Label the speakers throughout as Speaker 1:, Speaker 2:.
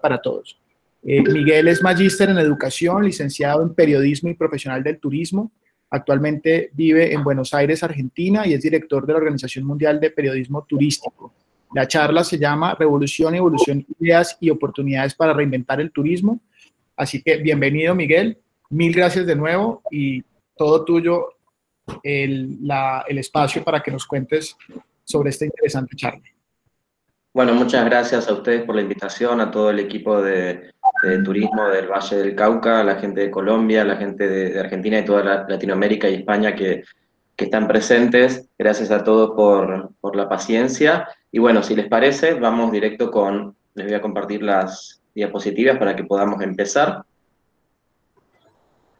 Speaker 1: para todos. Eh, Miguel es magíster en educación, licenciado en periodismo y profesional del turismo. Actualmente vive en Buenos Aires, Argentina, y es director de la Organización Mundial de Periodismo Turístico. La charla se llama Revolución, Evolución, Ideas y Oportunidades para Reinventar el Turismo. Así que bienvenido, Miguel. Mil gracias de nuevo y todo tuyo el, el espacio para que nos cuentes sobre esta interesante charla.
Speaker 2: Bueno, muchas gracias a ustedes por la invitación, a todo el equipo de, turismo del Valle del Cauca, a la gente de Colombia, a la gente de, Argentina y toda Latinoamérica y España que, están presentes. Gracias a todos por, por, la paciencia. Y bueno, si les parece, vamos directo con, les voy a compartir las diapositivas para que podamos empezar.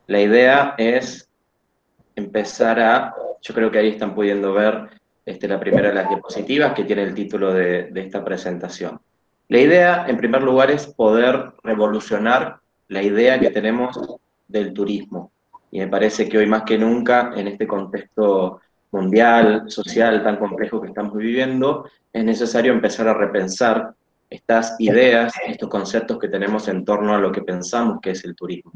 Speaker 2: La idea es empezar a, yo creo que ahí están pudiendo ver este, la primera de las diapositivas que tiene el título de, esta presentación. La idea, en primer lugar, es poder revolucionar la idea que tenemos del turismo. Y me parece que hoy más que nunca, en este contexto mundial, social tan complejo que estamos viviendo, es necesario empezar a repensar estas ideas, estos conceptos que tenemos en torno a lo que pensamos que es el turismo.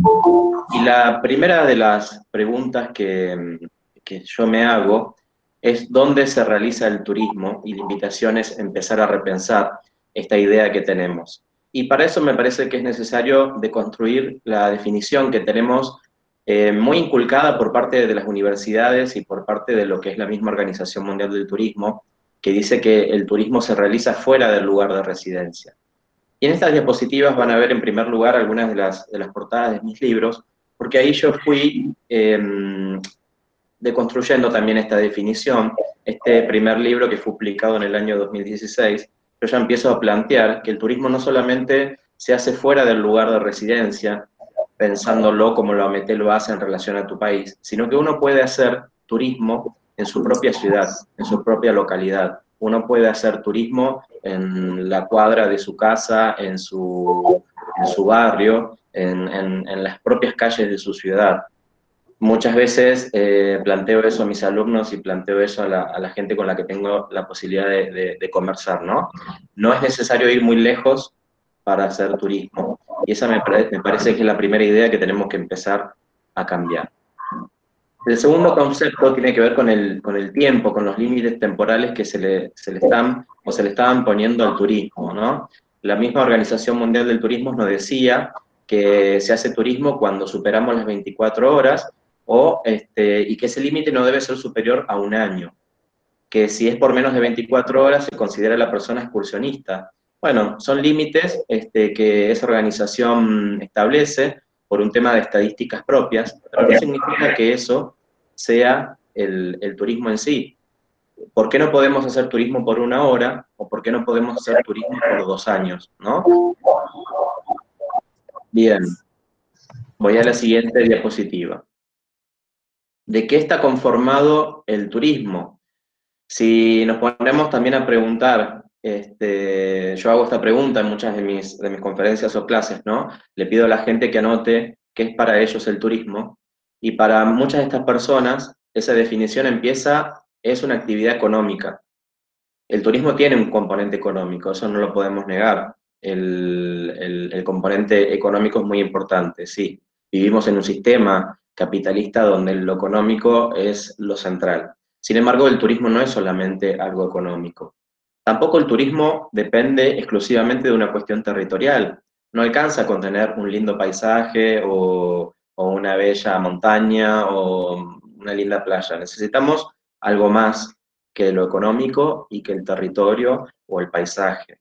Speaker 2: Y la primera de las preguntas que, que yo me hago es dónde se realiza el turismo y la invitación es empezar a repensar esta idea que tenemos. Y para eso me parece que es necesario deconstruir la definición que tenemos eh, muy inculcada por parte de las universidades y por parte de lo que es la misma Organización Mundial del Turismo, que dice que el turismo se realiza fuera del lugar de residencia. Y en estas diapositivas van a ver en primer lugar algunas de las, de las portadas de mis libros, porque ahí yo fui em, deconstruyendo también esta definición. Este primer libro que fue publicado en el año 2016, yo ya empiezo a plantear que el turismo no solamente se hace fuera del lugar de residencia, pensándolo como lo Ametel lo hace en relación a tu país, sino que uno puede hacer turismo en su propia ciudad, en su propia localidad. Uno puede hacer turismo en la cuadra de su casa, en su, barrio, en las propias calles de su ciudad muchas veces eh, planteo eso a mis alumnos y planteo eso a la, gente con la que tengo la posibilidad de, conversar, ¿no? No es necesario ir muy lejos para hacer turismo. Y esa me, parece que es la primera idea que tenemos que empezar a cambiar. El segundo concepto tiene que ver con el, con el tiempo, con los límites temporales que se le, se le están o se le estaban poniendo al turismo, ¿no? La misma Organización Mundial del Turismo nos decía que se hace turismo cuando superamos las 24 horas o, este, y que ese límite no debe ser superior a un año, que si es por menos de 24 horas se considera la persona excursionista. Bueno, son límites este, que esa organización establece por un tema de estadísticas propias, pero no significa que eso sea el, el turismo en sí. ¿Por qué no podemos hacer turismo por una hora o por qué no podemos hacer turismo por dos años? ¿no? Bien, voy a la siguiente diapositiva de qué está conformado el turismo. Si nos ponemos también a preguntar, este, yo hago esta pregunta en muchas de mis, de mis conferencias o clases, ¿no? Le pido a la gente que anote qué es para ellos el turismo, y para muchas de estas personas esa definición empieza, es una actividad económica. El turismo tiene un componente económico, eso no lo podemos negar. El, el componente económico es muy importante, sí. Vivimos en un sistema capitalista donde lo económico es lo central. Sin embargo, el turismo no es solamente algo económico. Tampoco el turismo depende exclusivamente de una cuestión territorial. No alcanza con tener un lindo paisaje o, una bella montaña o una linda playa. Necesitamos algo más que lo económico y que el territorio o el paisaje.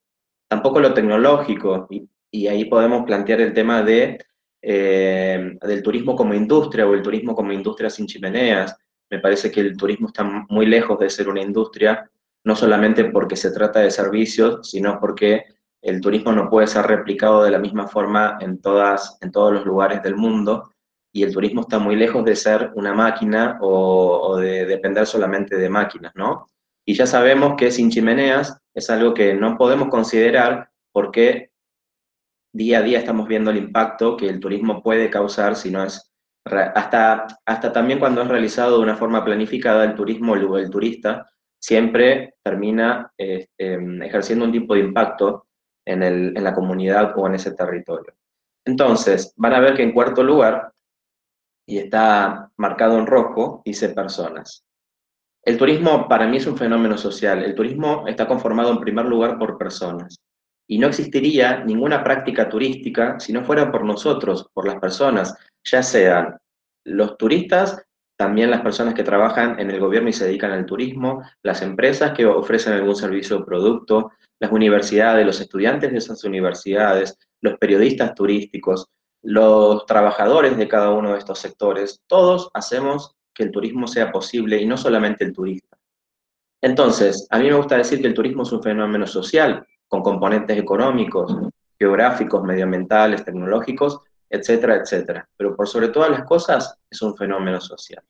Speaker 2: Tampoco lo tecnológico, y ahí podemos plantear el tema de eh, del turismo como industria o el turismo como industria sin chimeneas. Me parece que el turismo está muy lejos de ser una industria, no solamente porque se trata de servicios, sino porque el turismo no puede ser replicado de la misma forma en, todas, en todos los lugares del mundo y el turismo está muy lejos de ser una máquina o, o de depender solamente de máquinas, ¿no? Y ya sabemos que sin chimeneas es algo que no podemos considerar porque día a día estamos viendo el impacto que el turismo puede causar si no es hasta, hasta también cuando es realizado de una forma planificada, el turismo o el turista siempre termina este, ejerciendo un tipo de impacto en, en la comunidad o en ese territorio. Entonces, van a ver que en cuarto lugar, y está marcado en rojo, dice personas. El turismo para mí es un fenómeno social. El turismo está conformado en primer lugar por personas. Y no existiría ninguna práctica turística si no fuera por nosotros, por las personas, ya sean los turistas, también las personas que trabajan en el gobierno y se dedican al turismo, las empresas que ofrecen algún servicio o producto, las universidades, los estudiantes de esas universidades, los periodistas turísticos, los trabajadores de cada uno de estos sectores, todos hacemos que el turismo sea posible y no solamente el turista. Entonces, a mí me gusta decir que el turismo es un fenómeno social, con componentes económicos, geográficos, medioambientales, tecnológicos, etcétera, etcétera. Pero por sobre todas las cosas, es un fenómeno social.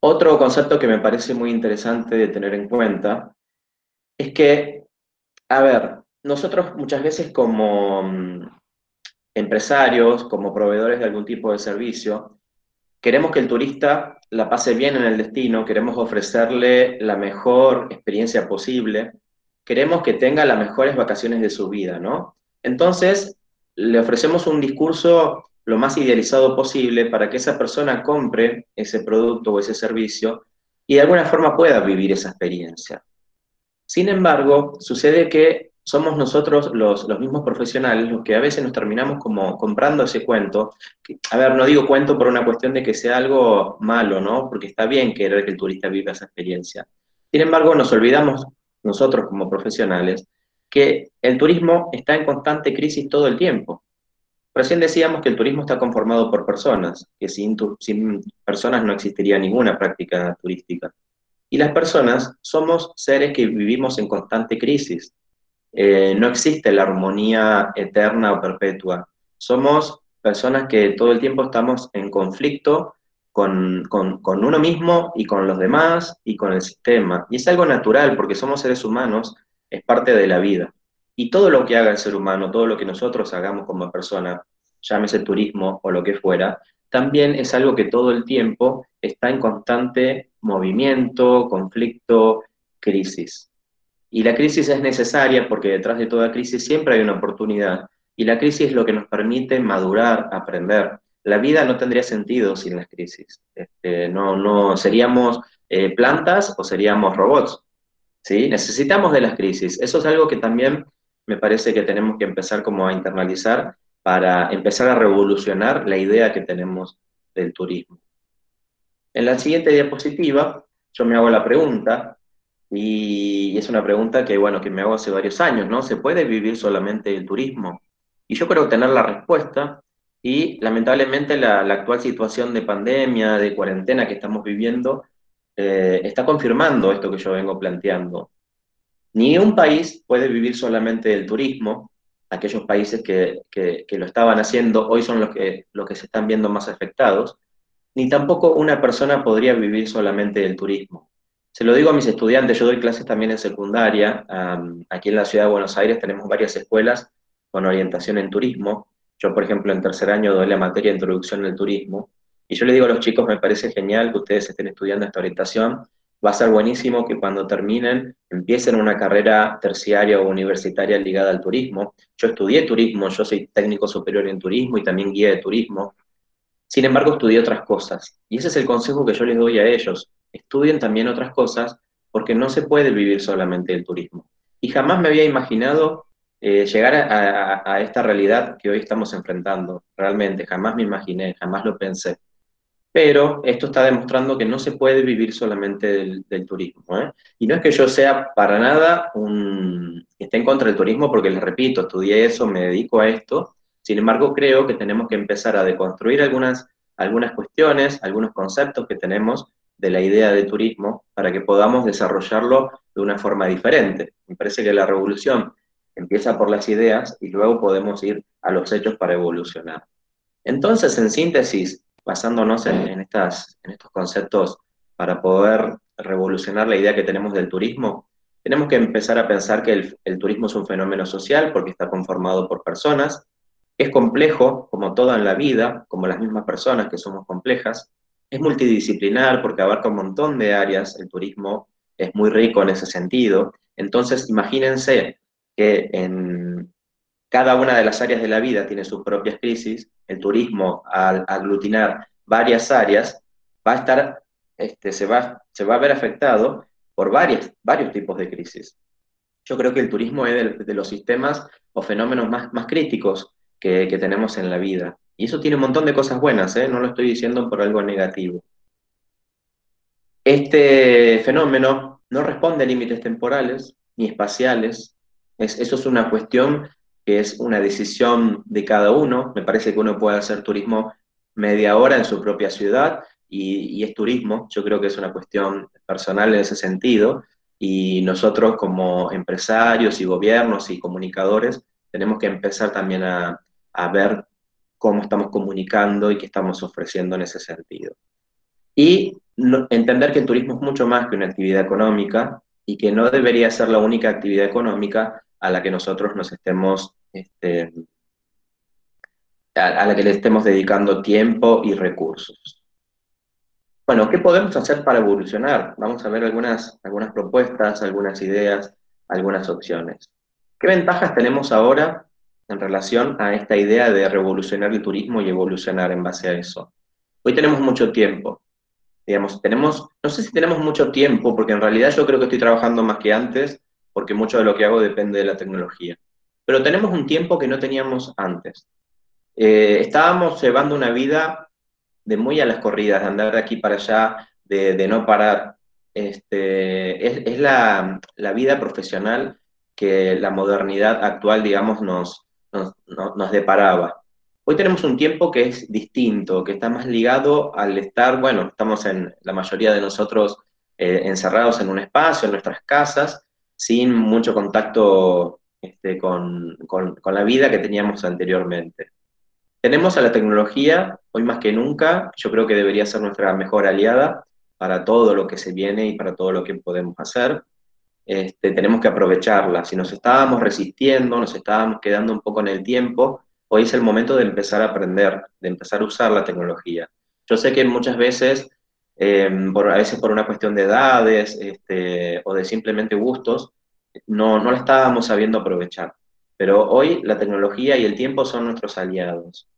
Speaker 2: Otro concepto que me parece muy interesante de tener en cuenta es que, a ver, nosotros muchas veces como mm, empresarios, como proveedores de algún tipo de servicio, queremos que el turista la pase bien en el destino, queremos ofrecerle la mejor experiencia posible, queremos que tenga las mejores vacaciones de su vida, ¿no? Entonces, le ofrecemos un discurso lo más idealizado posible para que esa persona compre ese producto o ese servicio y de alguna forma pueda vivir esa experiencia. Sin embargo, sucede que somos nosotros los, los, mismos profesionales los que a veces nos terminamos como comprando ese cuento. A ver, no digo cuento por una cuestión de que sea algo malo, ¿no? Porque está bien querer que el turista viva esa experiencia. Sin embargo, nos olvidamos nosotros como profesionales que el turismo está en constante crisis todo el tiempo. Recién decíamos que el turismo está conformado por personas, que sin, sin personas no existiría ninguna práctica turística. Y las personas somos seres que vivimos en constante crisis. Eh, no existe la armonía eterna o perpetua. Somos personas que todo el tiempo estamos en conflicto con, con, uno mismo y con los demás y con el sistema. Y es algo natural porque somos seres humanos, es parte de la vida. Y todo lo que haga el ser humano, todo lo que nosotros hagamos como persona, llámese turismo o lo que fuera, también es algo que todo el tiempo está en constante movimiento, conflicto, crisis. Y la crisis es necesaria porque detrás de toda crisis siempre hay una oportunidad. Y la crisis es lo que nos permite madurar, aprender. La vida no tendría sentido sin las crisis. Este, no, no seríamos eh, plantas o seríamos robots. ¿sí? Necesitamos de las crisis. Eso es algo que también me parece que tenemos que empezar como a internalizar para empezar a revolucionar la idea que tenemos del turismo. En la siguiente diapositiva, yo me hago la pregunta, y es una pregunta que, bueno, que me hago hace varios años, ¿no? ¿Se puede vivir solamente el turismo? Y yo creo tener la respuesta, y lamentablemente la, actual situación de pandemia, de cuarentena que estamos viviendo, eh, está confirmando esto que yo vengo planteando. Ni un país puede vivir solamente del turismo, aquellos países que, que, lo estaban haciendo hoy son los que, los que se están viendo más afectados, ni tampoco una persona podría vivir solamente del turismo. Se lo digo a mis estudiantes, yo doy clases también en secundaria. aquí en la ciudad de Buenos Aires tenemos varias escuelas con orientación en turismo. Yo, por ejemplo, en tercer año doy la materia de introducción al turismo. Y yo les digo a los chicos, me parece genial que ustedes estén estudiando esta orientación. Va a ser buenísimo que cuando terminen empiecen una carrera terciaria o universitaria ligada al turismo. Yo estudié turismo, yo soy técnico superior en turismo y también guía de turismo. Sin embargo, estudié otras cosas. Y ese es el consejo que yo les doy a ellos estudien también otras cosas, porque no se puede vivir solamente del turismo. Y jamás me había imaginado eh, llegar a, esta realidad que hoy estamos enfrentando, realmente, jamás me imaginé, jamás lo pensé. Pero esto está demostrando que no se puede vivir solamente del, turismo. ¿eh? Y no es que yo sea para nada un, esté en contra del turismo, porque les repito, estudié eso, me dedico a esto. Sin embargo, creo que tenemos que empezar a deconstruir algunas, algunas cuestiones, algunos conceptos que tenemos de la idea de turismo para que podamos desarrollarlo de una forma diferente. Me parece que la revolución empieza por las ideas y luego podemos ir a los hechos para evolucionar. Entonces, en síntesis, basándonos en, estas, en estos conceptos para poder revolucionar la idea que tenemos del turismo, tenemos que empezar a pensar que el, turismo es un fenómeno social porque está conformado por personas, es complejo, como todo en la vida, como las mismas personas que somos complejas, es multidisciplinar porque abarca un montón de áreas el turismo, es muy rico en ese sentido. Entonces, imagínense que en cada una de las áreas de la vida tiene sus propias crisis, el turismo al aglutinar varias áreas va a estar, este, se, va, se va a ver afectado por varios tipos de crisis. Yo creo que el turismo es de, los sistemas o fenómenos más, más críticos que, que, tenemos en la vida. Y eso tiene un montón de cosas buenas, ¿eh? no lo estoy diciendo por algo negativo. Este fenómeno no responde a límites temporales ni espaciales. Es, eso es una cuestión que es una decisión de cada uno. Me parece que uno puede hacer turismo media hora en su propia ciudad y, es turismo. Yo creo que es una cuestión personal en ese sentido. Y nosotros como empresarios y gobiernos y comunicadores tenemos que empezar también a ver cómo estamos comunicando y qué estamos ofreciendo en ese sentido. Y entender que el turismo es mucho más que una actividad económica y que no debería ser la única actividad económica a la que nosotros nos estemos, este, a, la que le estemos dedicando tiempo y recursos. Bueno, ¿qué podemos hacer para evolucionar? Vamos a ver algunas, algunas propuestas, algunas ideas, algunas opciones. ¿Qué ventajas tenemos ahora en relación a esta idea de revolucionar el turismo y evolucionar en base a eso? Hoy tenemos mucho tiempo. Digamos, tenemos, no sé si tenemos mucho tiempo, porque en realidad yo creo que estoy trabajando más que antes, porque mucho de lo que hago depende de la tecnología. Pero tenemos un tiempo que no teníamos antes. Eh, estábamos llevando una vida de muy a las corridas, de andar de aquí para allá, de, no parar. Este, es, la, vida profesional que la modernidad actual, digamos, nos, nos, deparaba. Hoy tenemos un tiempo que es distinto, que está más ligado al estar, bueno, estamos en la mayoría de nosotros eh, encerrados en un espacio, en nuestras casas, sin mucho contacto este, con, la vida que teníamos anteriormente. Tenemos a la tecnología, hoy más que nunca, yo creo que debería ser nuestra mejor aliada para todo lo que se viene y para todo lo que podemos hacer. Este, tenemos que aprovecharla. Si nos estábamos resistiendo, nos estábamos quedando un poco en el tiempo, hoy es el momento de empezar a aprender, de empezar a usar la tecnología. Yo sé que muchas veces, eh, por, a veces por una cuestión de edades este, o de simplemente gustos, no, no la estábamos sabiendo aprovechar. Pero hoy la tecnología y el tiempo son nuestros aliados.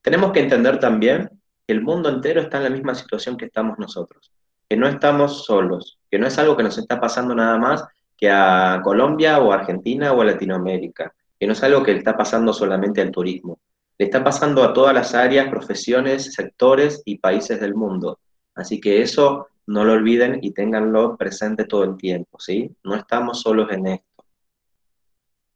Speaker 2: Tenemos que entender también que el mundo entero está en la misma situación que estamos nosotros, que no estamos solos, que no es algo que nos está pasando nada más que a Colombia o a Argentina o a Latinoamérica que no es algo que le está pasando solamente al turismo, le está pasando a todas las áreas, profesiones, sectores y países del mundo. Así que eso no lo olviden y ténganlo presente todo el tiempo, ¿sí? No estamos solos en esto.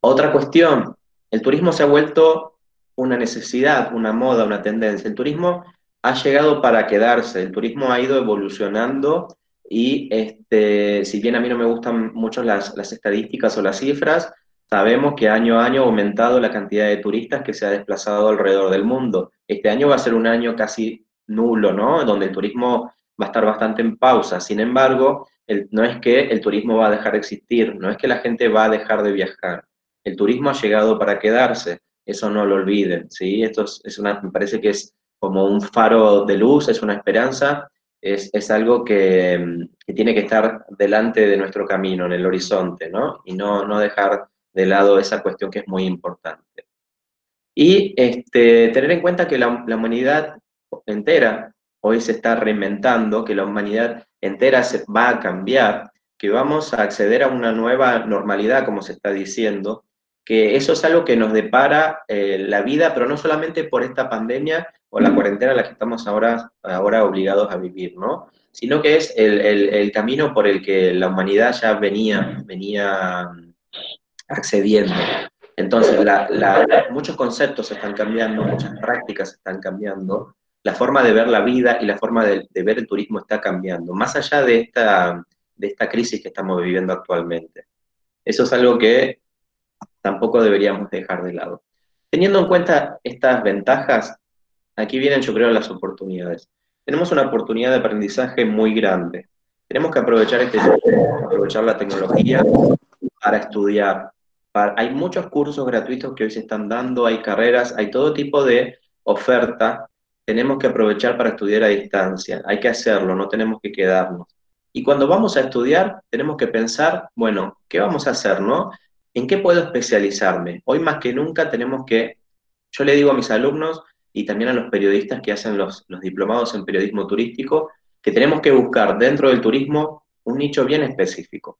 Speaker 2: Otra cuestión, el turismo se ha vuelto una necesidad, una moda, una tendencia. El turismo ha llegado para quedarse, el turismo ha ido evolucionando y este, si bien a mí no me gustan mucho las, las estadísticas o las cifras, Sabemos que año a año ha aumentado la cantidad de turistas que se ha desplazado alrededor del mundo. Este año va a ser un año casi nulo, ¿no? Donde el turismo va a estar bastante en pausa. Sin embargo, no es que el turismo va a dejar de existir, no es que la gente va a dejar de viajar. El turismo ha llegado para quedarse, eso no lo olviden, ¿sí? Esto es, una, me parece que es como un faro de luz, es una esperanza, es, es algo que, que, tiene que estar delante de nuestro camino, en el horizonte, ¿no? Y no, no dejar de lado esa cuestión que es muy importante. Y este, tener en cuenta que la, humanidad entera hoy se está reinventando, que la humanidad entera se va a cambiar, que vamos a acceder a una nueva normalidad, como se está diciendo, que eso es algo que nos depara eh, la vida, pero no solamente por esta pandemia o la cuarentena en la que estamos ahora, ahora obligados a vivir, ¿no? Sino que es el, el camino por el que la humanidad ya venía, venía accediendo. Entonces, muchos conceptos están cambiando, muchas prácticas están cambiando, la forma de ver la vida y la forma de, ver el turismo está cambiando, más allá de esta, de esta crisis que estamos viviendo actualmente. Eso es algo que tampoco deberíamos dejar de lado. Teniendo en cuenta estas ventajas, aquí vienen yo creo las oportunidades. Tenemos una oportunidad de aprendizaje muy grande. Tenemos que aprovechar, este, aprovechar la tecnología para estudiar, hay muchos cursos gratuitos que hoy se están dando, hay carreras, hay todo tipo de oferta. Tenemos que aprovechar para estudiar a distancia. Hay que hacerlo, no tenemos que quedarnos. Y cuando vamos a estudiar, tenemos que pensar, bueno, ¿qué vamos a hacer, no? ¿En qué puedo especializarme? Hoy más que nunca tenemos que, yo le digo a mis alumnos y también a los periodistas que hacen los, los diplomados en periodismo turístico, que tenemos que buscar dentro del turismo un nicho bien específico.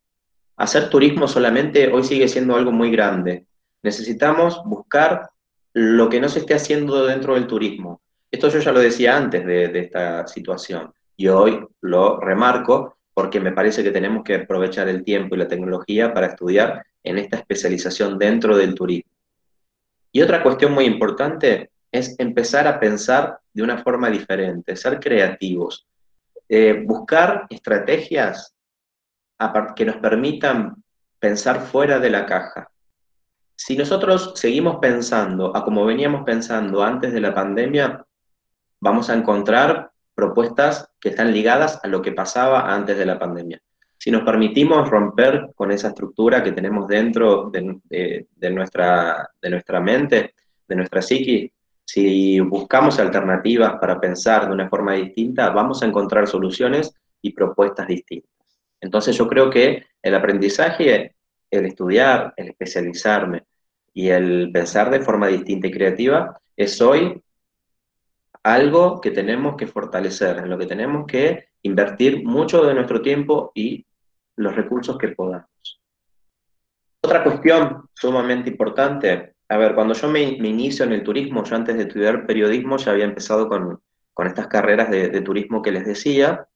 Speaker 2: Hacer turismo solamente hoy sigue siendo algo muy grande. Necesitamos buscar lo que no se esté haciendo dentro del turismo. Esto yo ya lo decía antes de, de esta situación y hoy lo remarco porque me parece que tenemos que aprovechar el tiempo y la tecnología para estudiar en esta especialización dentro del turismo. Y otra cuestión muy importante es empezar a pensar de una forma diferente, ser creativos, eh, buscar estrategias que nos permitan pensar fuera de la caja. Si nosotros seguimos pensando a como veníamos pensando antes de la pandemia, vamos a encontrar propuestas que están ligadas a lo que pasaba antes de la pandemia. Si nos permitimos romper con esa estructura que tenemos dentro de, nuestra, de nuestra mente, de nuestra psiqui, si buscamos alternativas para pensar de una forma distinta, vamos a encontrar soluciones y propuestas distintas. Entonces yo creo que el aprendizaje, el estudiar, el especializarme y el pensar de forma distinta y creativa es hoy algo que tenemos que fortalecer, en lo que tenemos que invertir mucho de nuestro tiempo y los recursos que podamos. Otra cuestión sumamente importante, a ver, cuando yo me, inicio en el turismo, yo antes de estudiar periodismo ya había empezado con, estas carreras de, turismo que les decía,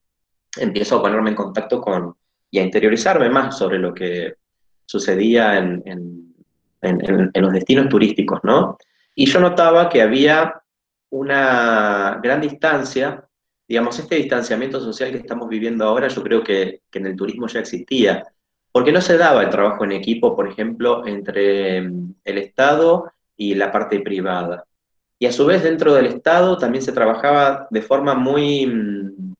Speaker 2: empiezo a ponerme en contacto con y a interiorizarme más sobre lo que sucedía en, en los destinos turísticos, ¿no? Y yo notaba que había una gran distancia, digamos, este distanciamiento social que estamos viviendo ahora, yo creo que, en el turismo ya existía, porque no se daba el trabajo en equipo, por ejemplo, entre mm, el Estado y la parte privada. Y a su vez dentro del Estado también se trabajaba de forma muy mm,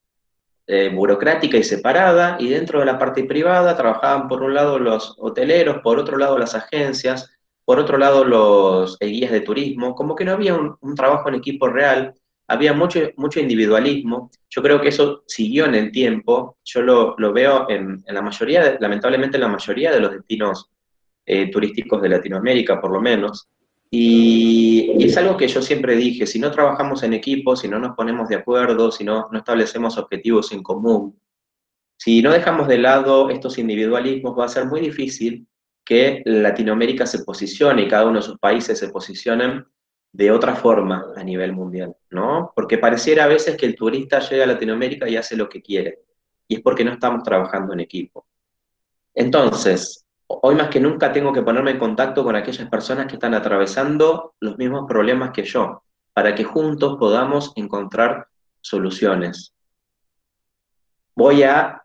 Speaker 2: eh, burocrática y separada, y dentro de la parte privada trabajaban por un lado los hoteleros, por otro lado las agencias, por otro lado, los eh, guías de turismo, como que no había un, trabajo en equipo real, había mucho, mucho individualismo. Yo creo que eso siguió en el tiempo. Yo lo, veo en, la mayoría, lamentablemente en la mayoría de los destinos eh, turísticos de Latinoamérica, por lo menos. Y, y, es algo que yo siempre dije, si no trabajamos en equipo, si no nos ponemos de acuerdo, si no, no establecemos objetivos en común, si no dejamos de lado estos individualismos, va a ser muy difícil que Latinoamérica se posicione y cada uno de sus países se posicionen de otra forma a nivel mundial, ¿no? Porque pareciera a veces que el turista llega a Latinoamérica y hace lo que quiere, y es porque no estamos trabajando en equipo. Entonces, hoy más que nunca tengo que ponerme en contacto con aquellas personas que están atravesando los mismos problemas que yo, para que juntos podamos encontrar soluciones. Voy a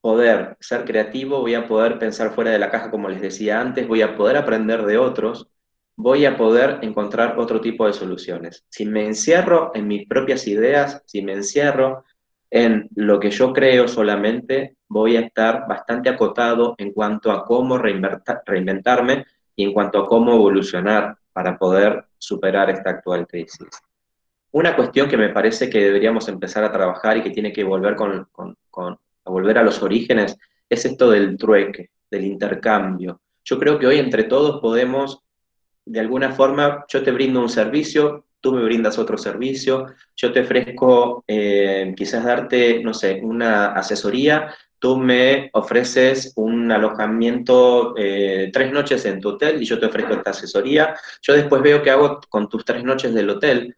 Speaker 2: poder ser creativo, voy a poder pensar fuera de la caja, como les decía antes, voy a poder aprender de otros, voy a poder encontrar otro tipo de soluciones. Si me encierro en mis propias ideas, si me encierro en lo que yo creo solamente, voy a estar bastante acotado en cuanto a cómo reinventarme y en cuanto a cómo evolucionar para poder superar esta actual crisis. Una cuestión que me parece que deberíamos empezar a trabajar y que tiene que volver con, a volver a los orígenes, es esto del trueque, del intercambio. Yo creo que hoy entre todos podemos, de alguna forma, yo te brindo un servicio, tú me brindas otro servicio, yo te ofrezco eh, quizás darte, no sé, una asesoría, tú me ofreces un alojamiento eh, tres noches en tu hotel y yo te ofrezco esta asesoría, yo después veo qué hago con tus tres noches del hotel,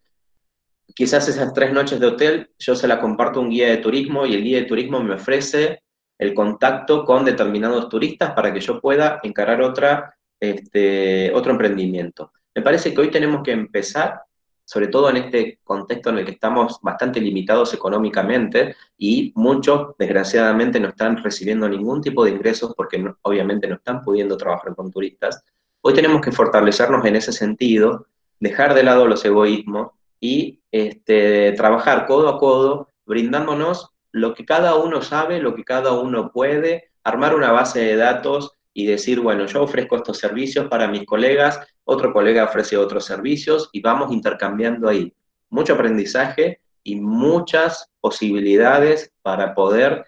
Speaker 2: quizás esas tres noches de hotel yo se la comparto a un guía de turismo y el guía de turismo me ofrece el contacto con determinados turistas para que yo pueda encarar otra, este, otro emprendimiento. Me parece que hoy tenemos que empezar, sobre todo en este contexto en el que estamos bastante limitados económicamente y muchos, desgraciadamente, no están recibiendo ningún tipo de ingresos porque obviamente no están pudiendo trabajar con turistas. Hoy tenemos que fortalecernos en ese sentido, dejar de lado los egoísmos y este, trabajar codo a codo, brindándonos lo que cada uno sabe, lo que cada uno puede, armar una base de datos y decir, bueno, yo ofrezco estos servicios para mis colegas, otro colega ofrece otros servicios y vamos intercambiando ahí. Mucho aprendizaje y muchas posibilidades para poder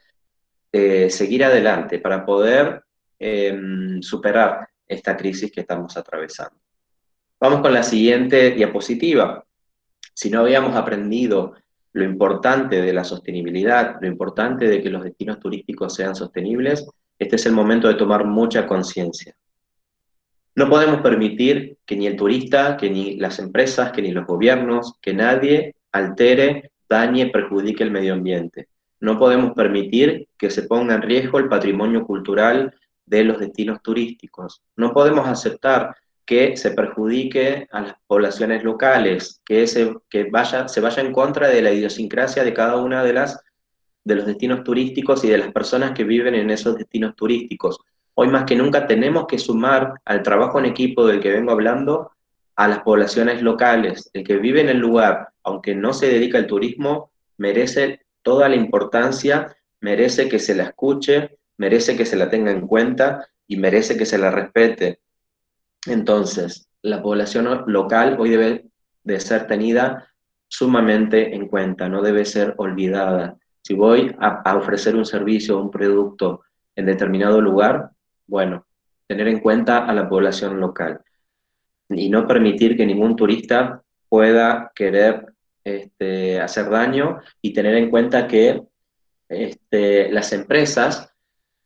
Speaker 2: eh, seguir adelante, para poder em, superar esta crisis que estamos atravesando. Vamos con la siguiente diapositiva. Si no habíamos aprendido lo importante de la sostenibilidad, lo importante de que los destinos turísticos sean sostenibles, este es el momento de tomar mucha conciencia. No podemos permitir que ni el turista, que ni las empresas, que ni los gobiernos, que nadie altere, dañe, perjudique el medio ambiente. No podemos permitir que se ponga en riesgo el patrimonio cultural de los destinos turísticos. No podemos aceptar que se perjudique a las poblaciones locales, que, se, que vaya, se vaya en contra de la idiosincrasia de cada una de las de los destinos turísticos y de las personas que viven en esos destinos turísticos. Hoy más que nunca tenemos que sumar al trabajo en equipo del que vengo hablando a las poblaciones locales. El que vive en el lugar, aunque no se dedica al turismo, merece toda la importancia, merece que se la escuche, merece que se la tenga en cuenta y merece que se la respete. Entonces, la población local hoy debe de ser tenida sumamente en cuenta, no debe ser olvidada. Si voy a, ofrecer un servicio o un producto en determinado lugar, bueno, tener en cuenta a la población local. Y no permitir que ningún turista pueda querer este, hacer daño y tener en cuenta que este, las empresas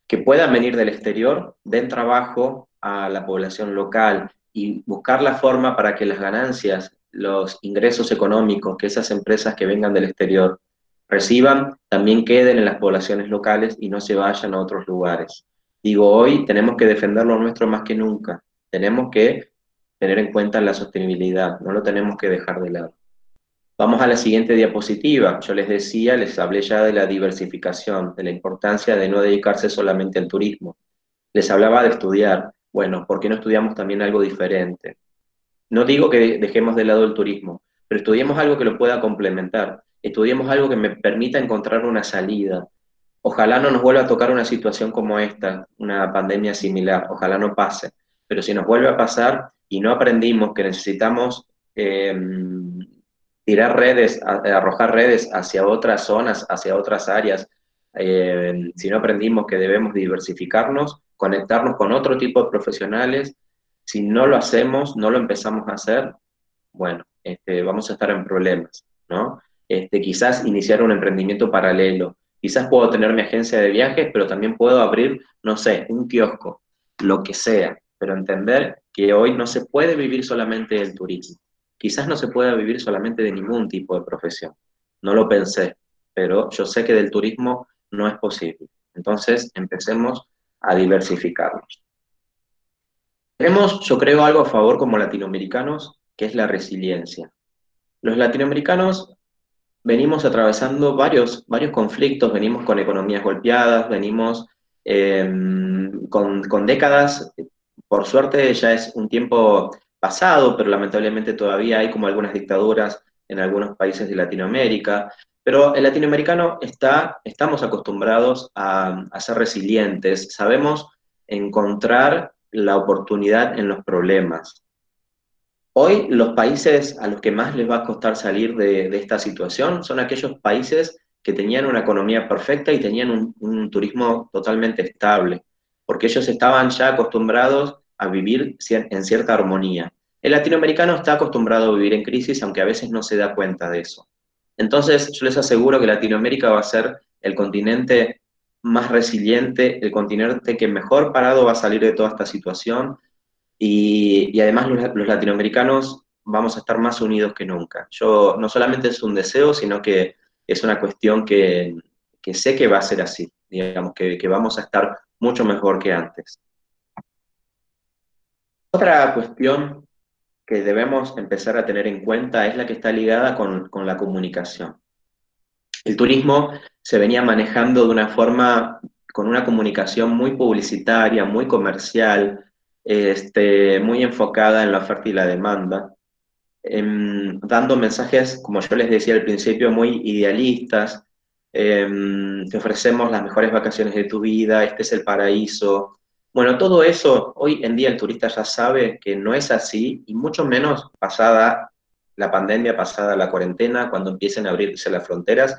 Speaker 2: que puedan venir del exterior den trabajo a la población local y buscar la forma para que las ganancias, los ingresos económicos que esas empresas que vengan del exterior reciban, también queden en las poblaciones locales y no se vayan a otros lugares. Digo, hoy tenemos que defender lo nuestro más que nunca. Tenemos que tener en cuenta la sostenibilidad, no lo tenemos que dejar de lado. Vamos a la siguiente diapositiva. Yo les decía, les hablé ya de la diversificación, de la importancia de no dedicarse solamente al turismo. Les hablaba de estudiar. Bueno, ¿por qué no estudiamos también algo diferente? No digo que dejemos de lado el turismo, pero estudiemos algo que lo pueda complementar. Estudiemos algo que me permita encontrar una salida, Ojalá no nos vuelva a tocar una situación como esta, una pandemia similar, ojalá no pase. Pero si nos vuelve a pasar y no aprendimos que necesitamos em, tirar redes, arrojar redes hacia otras zonas, hacia otras áreas, em, si no aprendimos que debemos diversificarnos, conectarnos con otro tipo de profesionales, si no lo hacemos, no lo empezamos a hacer, bueno, este, vamos a estar en problemas, ¿no? Este, quizás iniciar un emprendimiento paralelo, Quizás puedo tener mi agencia de viajes, pero también puedo abrir, no sé, un kiosco, lo que sea, pero entender que hoy no se puede vivir solamente del turismo. Quizás no se pueda vivir solamente de ningún tipo de profesión. No lo pensé, pero yo sé que del turismo no es posible. Entonces, empecemos a diversificarnos. Tenemos, yo creo, algo a favor como latinoamericanos, que es la resiliencia. Los latinoamericanos venimos atravesando varios, varios conflictos, venimos con economías golpeadas, venimos em, con, décadas, por suerte ya es un tiempo pasado, pero lamentablemente todavía hay como algunas dictaduras en algunos países de Latinoamérica, pero el latinoamericano está, estamos acostumbrados a ser resilientes, sabemos encontrar la oportunidad en los problemas. Hoy los países a los que más les va a costar salir de, esta situación son aquellos países que tenían una economía perfecta y tenían un, turismo totalmente estable, porque ellos estaban ya acostumbrados a vivir en cierta armonía. El latinoamericano está acostumbrado a vivir en crisis, aunque a veces no se da cuenta de eso. Entonces, yo les aseguro que Latinoamérica va a ser el continente más resiliente, el continente que mejor parado va a salir de toda esta situación, y, además los, latinoamericanos vamos a estar más unidos que nunca. Yo no solamente es un deseo, sino que es una cuestión que, sé que va a ser así, digamos, que, vamos a estar mucho mejor que antes. Otra cuestión que debemos empezar a tener en cuenta es la que está ligada con, con la comunicación. El turismo se venía manejando de una forma, con una comunicación muy publicitaria, muy comercial, este, muy enfocada en la oferta y la demanda, em, dando mensajes, como yo les decía al principio, muy idealistas. Em, te ofrecemos las mejores vacaciones de tu vida, este es el paraíso. Bueno, todo eso hoy en día el turista ya sabe que no es así y mucho menos pasada la pandemia, pasada la cuarentena, cuando empiecen a abrirse las fronteras,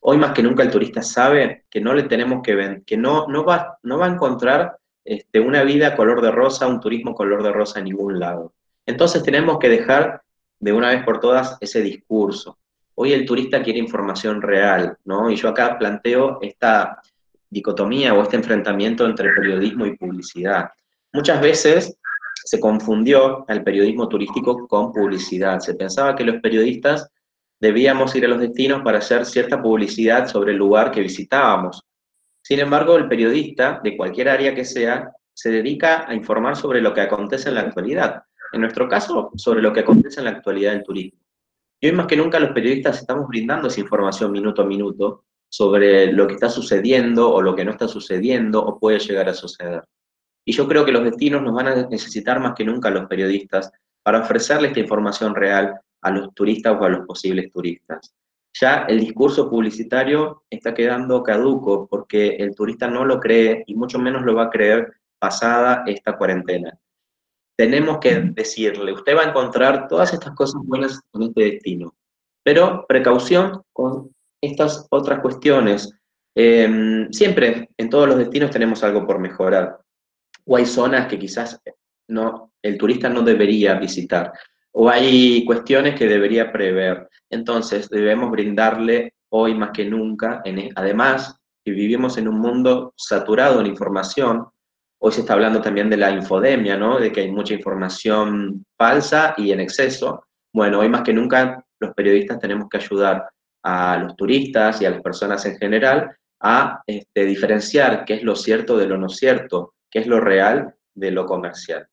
Speaker 2: Hoy más que nunca el turista sabe que no le tenemos que ver, que no, no, va, no va a encontrar este, una vida color de rosa, un turismo color de rosa en ningún lado. Entonces tenemos que dejar de una vez por todas ese discurso. Hoy el turista quiere información real, ¿no? Y yo acá planteo esta dicotomía o este enfrentamiento entre periodismo y publicidad. Muchas veces se confundió el periodismo turístico con publicidad. Se pensaba que los periodistas debíamos ir a los destinos para hacer cierta publicidad sobre el lugar que visitábamos. Sin embargo, el periodista, de cualquier área que sea, se dedica a informar sobre lo que acontece en la actualidad. En nuestro caso, sobre lo que acontece en la actualidad del turismo. Y hoy más que nunca los periodistas estamos brindando esa información minuto a minuto sobre lo que está sucediendo o lo que no está sucediendo o puede llegar a suceder. Y yo creo que los destinos nos van a necesitar más que nunca los periodistas para ofrecerle esta información real a los turistas o a los posibles turistas. Ya el discurso publicitario está quedando caduco porque el turista no lo cree y mucho menos lo va a creer pasada esta cuarentena. Tenemos que decirle, usted va a encontrar todas estas cosas buenas en este destino, pero precaución con estas otras cuestiones. Em, siempre en todos los destinos tenemos algo por mejorar, o hay zonas que quizás no, el turista no debería visitar o hay cuestiones que debería prever. Entonces, debemos brindarle hoy más que nunca, en, además, que vivimos en un mundo saturado en información, hoy se está hablando también de la infodemia, ¿no? De que hay mucha información falsa y en exceso. Bueno, hoy más que nunca los periodistas tenemos que ayudar a los turistas y a las personas en general a este, diferenciar qué es lo cierto de lo no cierto, qué es lo real de lo comercial.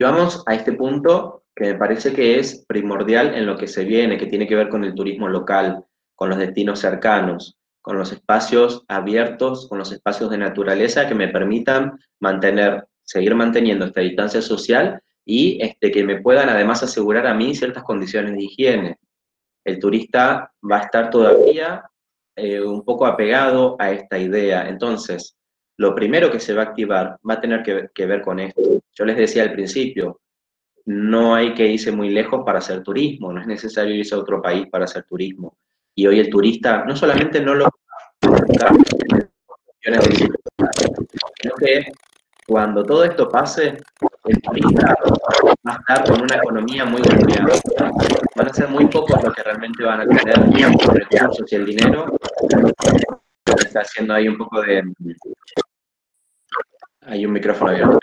Speaker 2: Vamos a este punto que me parece que es primordial en lo que se viene, que tiene que ver con el turismo local, con los destinos cercanos, con los espacios abiertos, con los espacios de naturaleza que me permitan mantener, seguir manteniendo esta distancia social y este, que me puedan además asegurar a mí ciertas condiciones de higiene. El turista va a estar todavía eh, un poco apegado a esta idea. Entonces, lo primero que se va a activar va a tener que, ver con esto. Yo les decía al principio, no hay que irse muy lejos para hacer turismo, no es necesario irse a otro país para hacer turismo. Y hoy el turista no solamente no lo sino que cuando todo esto pase, el turista va a estar con una economía muy golpeada. Van a ser muy pocos los que realmente van a tener los recursos y el dinero. Está haciendo ahí un poco de, hay un micrófono abierto,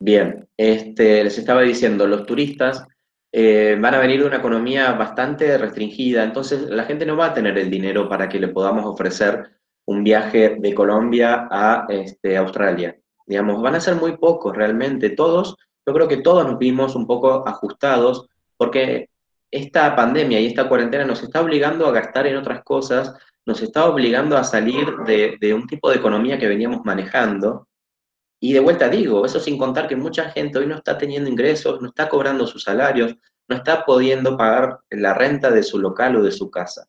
Speaker 2: Bien, este, les estaba diciendo, los turistas eh, van a venir de una economía bastante restringida, entonces la gente no va a tener el dinero para que le podamos ofrecer un viaje de Colombia a este, Australia. Digamos, van a ser muy pocos realmente, todos, yo creo que todos nos vimos un poco ajustados porque esta pandemia y esta cuarentena nos está obligando a gastar en otras cosas nos está obligando a salir de, un tipo de economía que veníamos manejando. Y de vuelta digo, eso sin contar que mucha gente hoy no está teniendo ingresos, no está cobrando sus salarios, no está pudiendo pagar la renta de su local o de su casa.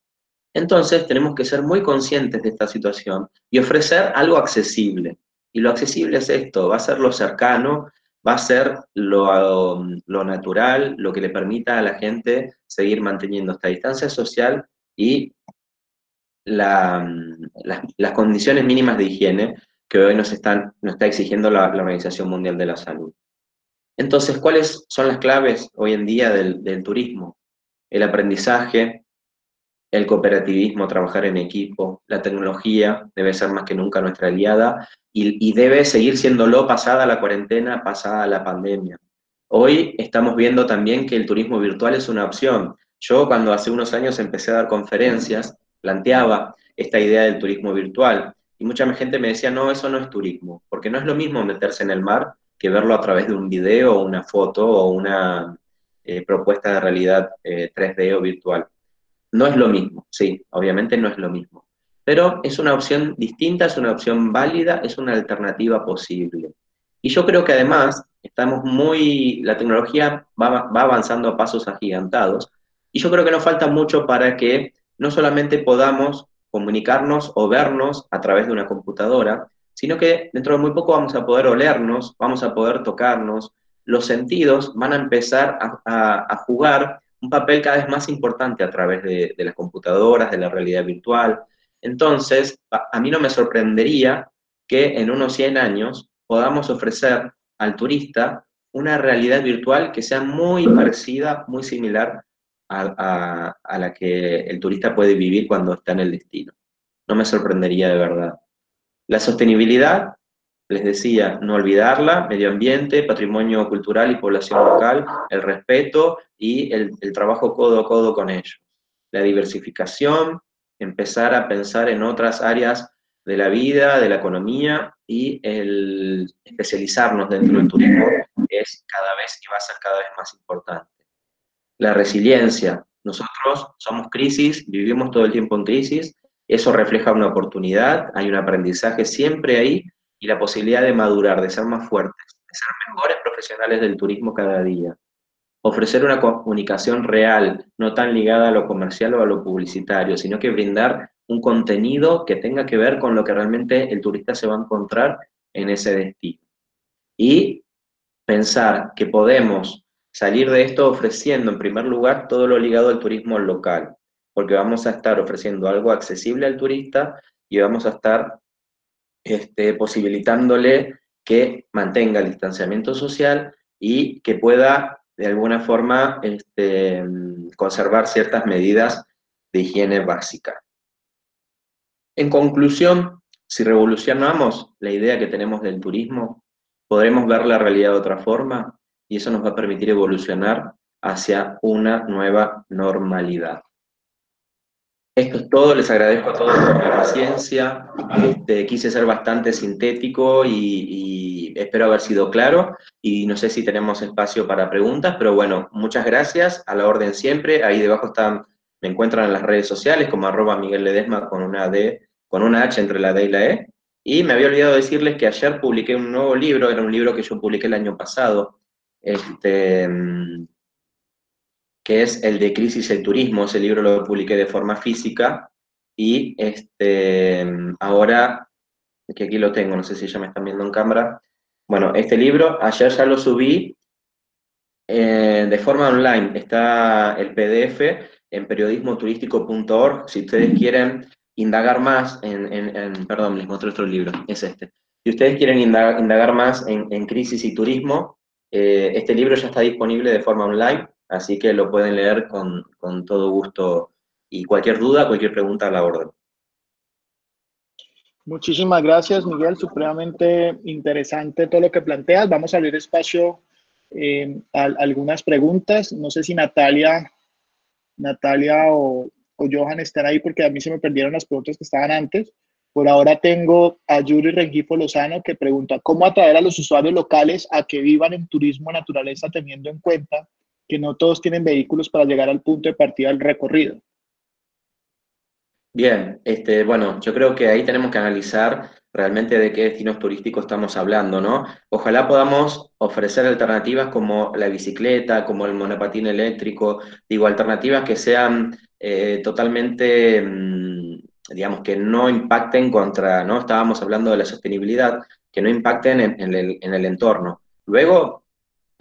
Speaker 2: Entonces tenemos que ser muy conscientes de esta situación y ofrecer algo accesible. Y lo accesible es esto, va a ser lo cercano, va a ser lo, lo natural, lo que le permita a la gente seguir manteniendo esta distancia social y las condiciones mínimas de higiene que hoy nos, están, nos está exigiendo la, Organización Mundial de la Salud. Entonces, ¿cuáles son las claves hoy en día del, turismo? El aprendizaje, el cooperativismo, trabajar en equipo, la tecnología debe ser más que nunca nuestra aliada y, y, debe seguir siéndolo pasada la cuarentena, pasada la pandemia. Hoy estamos viendo también que el turismo virtual es una opción. Yo cuando hace unos años empecé a dar conferencias, planteaba esta idea del turismo virtual. Y mucha gente me decía, no, eso no es turismo, porque no es lo mismo meterse en el mar que verlo a través de un video una foto o una eh, propuesta de realidad 3D eh, o virtual. No es lo mismo, sí, obviamente no es lo mismo. Pero es una opción distinta, es una opción válida, es una alternativa posible. Y yo creo que además estamos muy, la tecnología va, va avanzando a pasos agigantados, y yo creo que nos falta mucho para que no solamente podamos comunicarnos o vernos a través de una computadora, sino que dentro de muy poco vamos a poder olernos, vamos a poder tocarnos, los sentidos van a empezar a, jugar un papel cada vez más importante a través de, las computadoras, de la realidad virtual. Entonces, a, mí no me sorprendería que en unos 100 años podamos ofrecer al turista una realidad virtual que sea muy parecida, muy similar a, la que el turista puede vivir cuando está en el destino. No me sorprendería de verdad. La sostenibilidad les decía, no olvidarla, medio ambiente, patrimonio cultural y población local, el respeto y el, trabajo codo a codo con ellos. La diversificación, empezar a pensar en otras áreas de la vida, de la economía y el especializarnos dentro del turismo es cada vez y va a ser cada vez más importante. La resiliencia. Nosotros somos crisis, vivimos todo el tiempo en crisis, eso refleja una oportunidad, hay un aprendizaje siempre ahí y la posibilidad de madurar, de ser más fuertes, de ser mejores profesionales del turismo cada día. Ofrecer una comunicación real, no tan ligada a lo comercial o a lo publicitario, sino que brindar un contenido que tenga que ver con lo que realmente el turista se va a encontrar en ese destino. Y pensar que podemos salir de esto ofreciendo en primer lugar todo lo ligado al turismo local, porque vamos a estar ofreciendo algo accesible al turista y vamos a estar este, posibilitándole que mantenga el distanciamiento social y que pueda de alguna forma este, conservar ciertas medidas de higiene básica. En conclusión, si revolucionamos la idea que tenemos del turismo, podremos ver la realidad de otra forma y eso nos va a permitir evolucionar hacia una nueva normalidad. Esto es todo, les agradezco a todos por la paciencia. Este, quise ser bastante sintético y, espero haber sido claro. Y no sé si tenemos espacio para preguntas, pero bueno, muchas gracias, a la orden siempre. Ahí debajo están, me encuentran en las redes sociales como arroba Miguel Ledesma con una D, con una H entre la D y la E. Y me había olvidado decirles que ayer publiqué un nuevo libro, era un libro que yo publiqué el año pasado, este, que es el de Crisis el Turismo, ese libro lo publiqué de forma física, y este, ahora, que aquí lo tengo, no sé si ya me están viendo en cámara, bueno, este libro, ayer ya lo subí eh, de forma online, está el PDF en periodismoturístico.org, si ustedes quieren indagar más en, perdón, les muestro otro libro, es este. Si ustedes quieren indagar, más en, crisis y turismo, eh, este libro ya está disponible de forma online, así que lo pueden leer con, todo gusto y cualquier duda, cualquier pregunta a la orden.
Speaker 1: Muchísimas gracias, Miguel. Supremamente interesante todo lo que planteas. Vamos a abrir espacio eh, a, algunas preguntas. No sé si Natalia, Natalia o, o, Johan están ahí porque a mí se me perdieron las preguntas que estaban antes. Por ahora tengo a Yuri Rengifo Lozano que pregunta, ¿cómo atraer a los usuarios locales a que vivan en turismo naturaleza teniendo en cuenta que no todos tienen vehículos para llegar al punto de partida del recorrido.
Speaker 2: Bien, este, bueno, yo creo que ahí tenemos que analizar realmente de qué destinos turísticos estamos hablando, ¿no? Ojalá podamos ofrecer alternativas como la bicicleta, como el monopatín eléctrico, digo, alternativas que sean eh, totalmente, mm, digamos, que no impacten contra, ¿no? Estábamos hablando de la sostenibilidad, que no impacten en, el, en el entorno. Luego,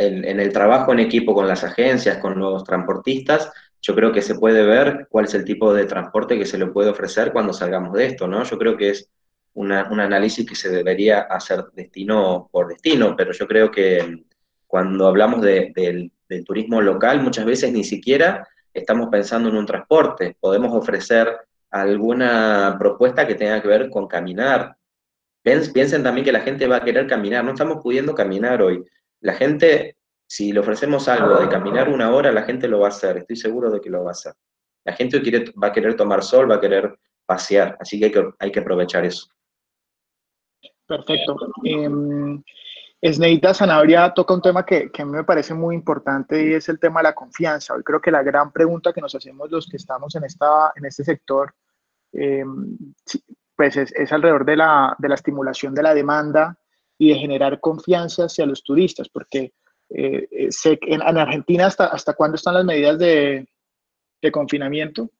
Speaker 2: en, el trabajo en equipo con las agencias, con los transportistas, yo creo que se puede ver cuál es el tipo de transporte que se le puede ofrecer cuando salgamos de esto, ¿no? Yo creo que es un análisis que se debería hacer destino por destino, pero yo creo que cuando hablamos del, turismo local, muchas veces ni siquiera estamos pensando en un transporte, podemos ofrecer alguna propuesta que tenga que ver con caminar. Piensen también que la gente va a querer caminar, no estamos pudiendo caminar hoy. La gente, si le ofrecemos algo de caminar una hora, la gente lo va a hacer, estoy seguro de que lo va a hacer. La gente quiere, va a querer tomar sol, va a querer pasear, así que hay que, hay que aprovechar eso.
Speaker 1: Perfecto. Eh, Esneita Sanabria toca un tema que, a mí me parece muy importante y es el tema de la confianza. Hoy creo que la gran pregunta que nos hacemos los que estamos en, esta, en este sector em, pues es, es, alrededor de la, de la estimulación de la demanda y de generar confianza hacia los turistas, porque eh, eh, sé que en, Argentina hasta, hasta cuándo están las medidas de, de, confinamiento.